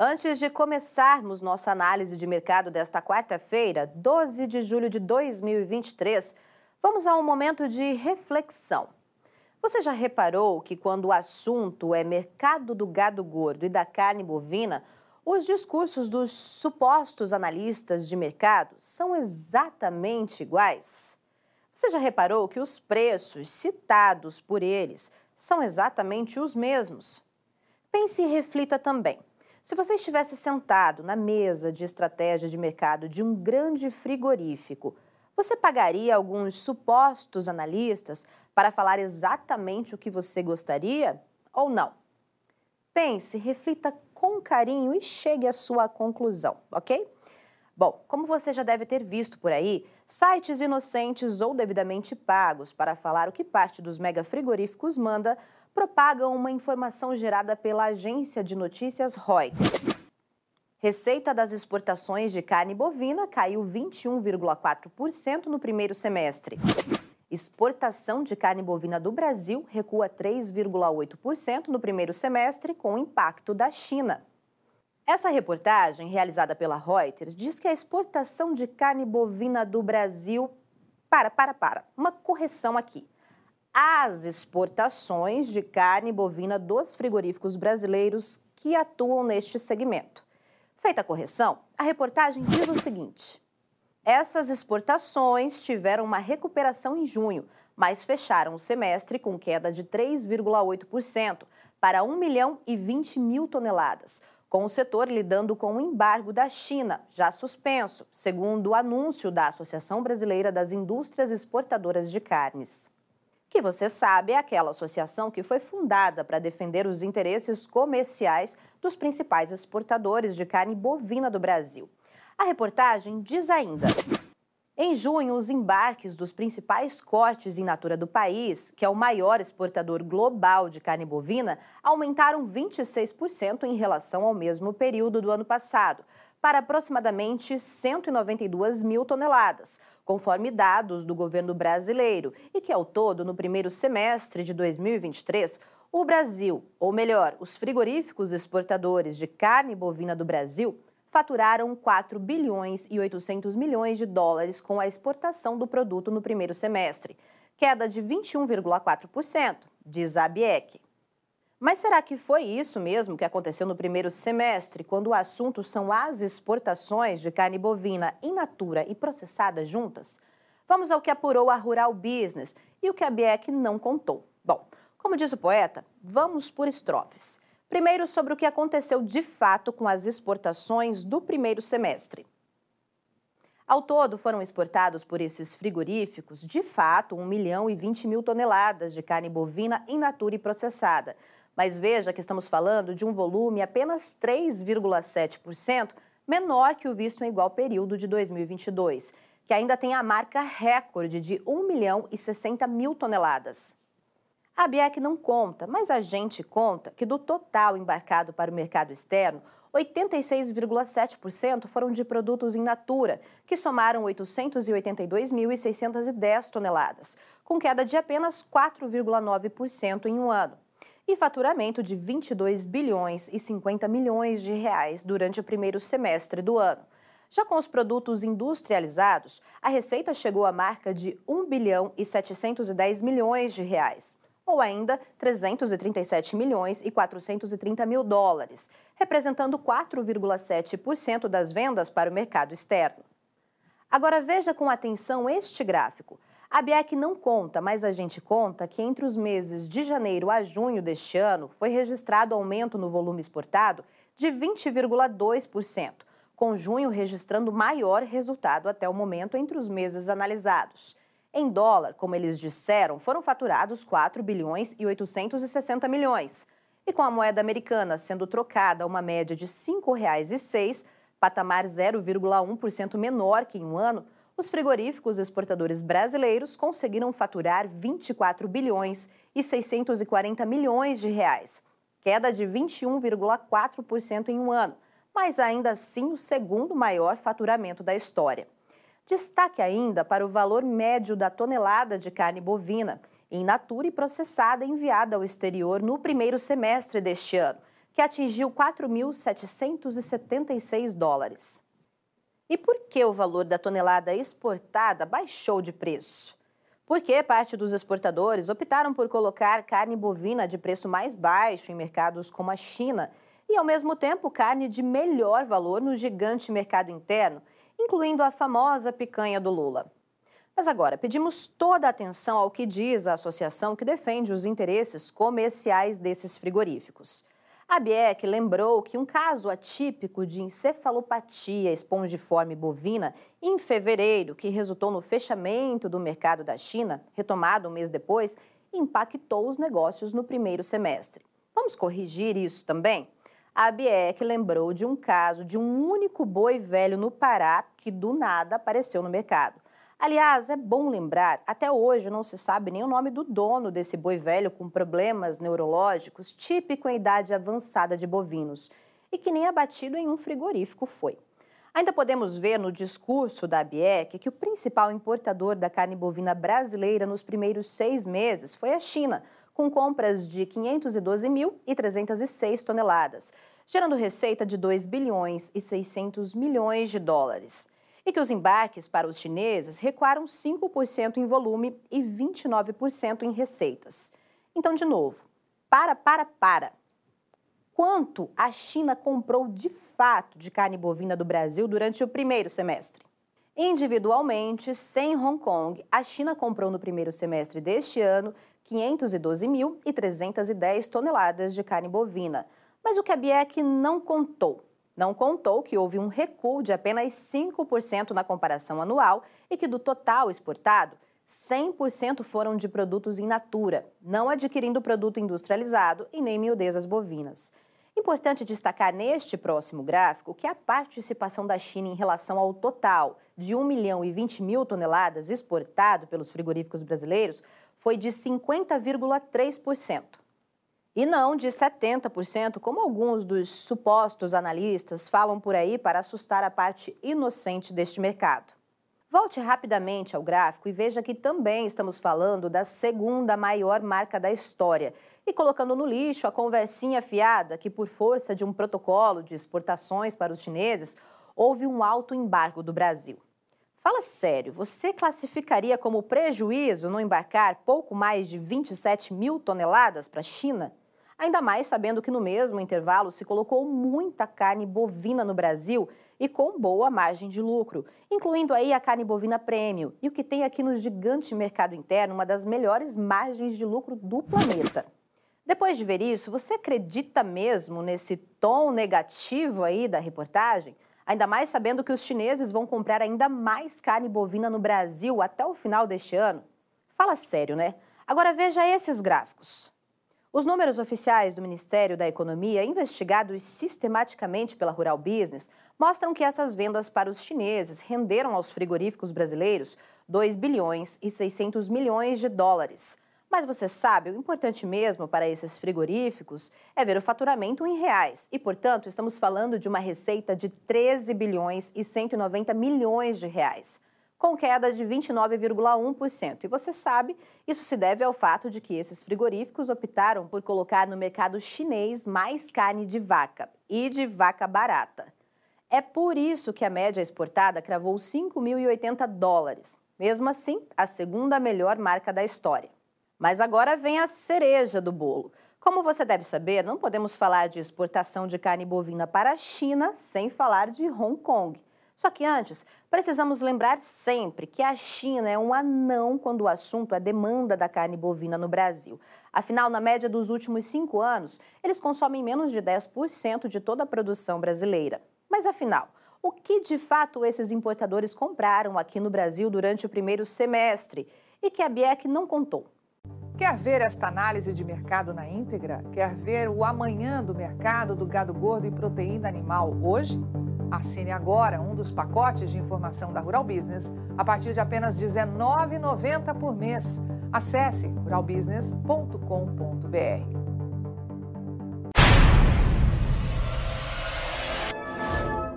Antes de começarmos nossa análise de mercado desta quarta-feira, 12 de julho de 2023, vamos a um momento de reflexão. Você já reparou que quando o assunto é mercado do gado gordo e da carne bovina, os discursos dos supostos analistas de mercado são exatamente iguais? Você já reparou que os preços citados por eles são exatamente os mesmos? Pense e reflita também. Se você estivesse sentado na mesa de estratégia de mercado de um grande frigorífico, você pagaria alguns supostos analistas para falar exatamente o que você gostaria ou não? Pense, reflita com carinho e chegue à sua conclusão, ok? Bom, como você já deve ter visto por aí, sites inocentes ou devidamente pagos para falar o que parte dos mega frigoríficos manda propagam uma informação gerada pela agência de notícias Reuters. Receita das exportações de carne bovina caiu 21,4% no primeiro semestre. Exportação de carne bovina do Brasil recua 3,8% no primeiro semestre, com impacto da China. Essa reportagem, realizada pela Reuters, diz que a exportação de carne bovina do Brasil. Para, para, para. Uma correção aqui as exportações de carne bovina dos frigoríficos brasileiros que atuam neste segmento. Feita a correção, a reportagem diz o seguinte: essas exportações tiveram uma recuperação em junho, mas fecharam o semestre com queda de 3,8% para 1 milhão e 20 mil toneladas, com o setor lidando com o embargo da China, já suspenso, segundo o anúncio da Associação Brasileira das Indústrias Exportadoras de Carnes que você sabe é aquela associação que foi fundada para defender os interesses comerciais dos principais exportadores de carne bovina do Brasil. A reportagem diz ainda. Em junho, os embarques dos principais cortes in natura do país, que é o maior exportador global de carne bovina, aumentaram 26% em relação ao mesmo período do ano passado, para aproximadamente 192 mil toneladas, conforme dados do governo brasileiro, e que, ao todo, no primeiro semestre de 2023, o Brasil, ou melhor, os frigoríficos exportadores de carne bovina do Brasil, faturaram 4 bilhões e 800 milhões de dólares com a exportação do produto no primeiro semestre, queda de 21,4%, diz a ABIEC. Mas será que foi isso mesmo que aconteceu no primeiro semestre, quando o assunto são as exportações de carne bovina in natura e processada juntas? Vamos ao que apurou a Rural Business e o que a BIEC não contou. Bom, como diz o poeta, vamos por estrofes. Primeiro, sobre o que aconteceu de fato com as exportações do primeiro semestre. Ao todo, foram exportados por esses frigoríficos, de fato, 1 milhão e 20 mil toneladas de carne bovina in natura e processada, mas veja que estamos falando de um volume apenas 3,7% menor que o visto em igual período de 2022, que ainda tem a marca recorde de 1 milhão e 60 mil toneladas. A BIEC não conta, mas a gente conta que do total embarcado para o mercado externo, 86,7% foram de produtos in natura, que somaram 882.610 toneladas, com queda de apenas 4,9% em um ano e faturamento de 22 bilhões e 50 milhões de reais durante o primeiro semestre do ano. Já com os produtos industrializados, a receita chegou à marca de 1 bilhão e 710 milhões de reais, ou ainda 337 milhões e 430 mil dólares, representando 4,7% das vendas para o mercado externo. Agora veja com atenção este gráfico. A BIEC não conta, mas a gente conta que entre os meses de janeiro a junho deste ano foi registrado aumento no volume exportado de 20,2%, com junho registrando maior resultado até o momento entre os meses analisados. Em dólar, como eles disseram, foram faturados 4 bilhões e 860 milhões. E com a moeda americana sendo trocada a uma média de R$ 5,06, patamar 0,1% menor que em um ano, os frigoríficos exportadores brasileiros conseguiram faturar 24 bilhões e 640 milhões de reais, queda de 21,4% em um ano, mas ainda assim o segundo maior faturamento da história. Destaque ainda para o valor médio da tonelada de carne bovina, in natura e processada enviada ao exterior no primeiro semestre deste ano, que atingiu 4.776 dólares. E por que o valor da tonelada exportada baixou de preço? Porque parte dos exportadores optaram por colocar carne bovina de preço mais baixo em mercados como a China e, ao mesmo tempo, carne de melhor valor no gigante mercado interno, incluindo a famosa picanha do Lula. Mas agora, pedimos toda a atenção ao que diz a associação que defende os interesses comerciais desses frigoríficos. A BIEC lembrou que um caso atípico de encefalopatia espongiforme bovina em fevereiro, que resultou no fechamento do mercado da China, retomado um mês depois, impactou os negócios no primeiro semestre. Vamos corrigir isso também? A BIEC lembrou de um caso de um único boi velho no Pará que do nada apareceu no mercado. Aliás, é bom lembrar, até hoje não se sabe nem o nome do dono desse boi velho com problemas neurológicos, típico em idade avançada de bovinos, e que nem abatido em um frigorífico foi. Ainda podemos ver no discurso da ABIEC que o principal importador da carne bovina brasileira nos primeiros seis meses foi a China, com compras de 512.306 toneladas, gerando receita de 2 bilhões e 600 milhões de dólares e que os embarques para os chineses recuaram 5% em volume e 29% em receitas. Então, de novo, para, para, para. Quanto a China comprou de fato de carne bovina do Brasil durante o primeiro semestre? Individualmente, sem Hong Kong, a China comprou no primeiro semestre deste ano 512.310 toneladas de carne bovina. Mas o que a BIEC não contou não contou que houve um recuo de apenas 5% na comparação anual e que do total exportado, 100% foram de produtos in natura, não adquirindo produto industrializado e nem miudezas bovinas. Importante destacar neste próximo gráfico que a participação da China em relação ao total de 1 milhão e 20 mil toneladas exportado pelos frigoríficos brasileiros foi de 50,3% e não de 70%, como alguns dos supostos analistas falam por aí para assustar a parte inocente deste mercado. Volte rapidamente ao gráfico e veja que também estamos falando da segunda maior marca da história e colocando no lixo a conversinha fiada que, por força de um protocolo de exportações para os chineses, houve um alto embargo do Brasil. Fala sério, você classificaria como prejuízo não embarcar pouco mais de 27 mil toneladas para a China? Ainda mais sabendo que no mesmo intervalo se colocou muita carne bovina no Brasil e com boa margem de lucro, incluindo aí a carne bovina prêmio e o que tem aqui no gigante mercado interno uma das melhores margens de lucro do planeta. Depois de ver isso, você acredita mesmo nesse tom negativo aí da reportagem? Ainda mais sabendo que os chineses vão comprar ainda mais carne bovina no Brasil até o final deste ano? Fala sério, né? Agora veja esses gráficos. Os números oficiais do Ministério da Economia, investigados sistematicamente pela Rural Business, mostram que essas vendas para os chineses renderam aos frigoríficos brasileiros 2 bilhões e 600 milhões de dólares. Mas você sabe, o importante mesmo para esses frigoríficos é ver o faturamento em reais. E, portanto, estamos falando de uma receita de 13 bilhões e 190 milhões de reais com queda de 29,1%. E você sabe, isso se deve ao fato de que esses frigoríficos optaram por colocar no mercado chinês mais carne de vaca e de vaca barata. É por isso que a média exportada cravou 5.080 dólares, mesmo assim, a segunda melhor marca da história. Mas agora vem a cereja do bolo. Como você deve saber, não podemos falar de exportação de carne bovina para a China sem falar de Hong Kong. Só que antes, precisamos lembrar sempre que a China é um anão quando o assunto é demanda da carne bovina no Brasil. Afinal, na média dos últimos cinco anos, eles consomem menos de 10% de toda a produção brasileira. Mas afinal, o que de fato esses importadores compraram aqui no Brasil durante o primeiro semestre e que a BIEC não contou? Quer ver esta análise de mercado na íntegra? Quer ver o amanhã do mercado do gado gordo e proteína animal hoje? Assine agora um dos pacotes de informação da Rural Business a partir de apenas R$ 19,90 por mês. Acesse ruralbusiness.com.br.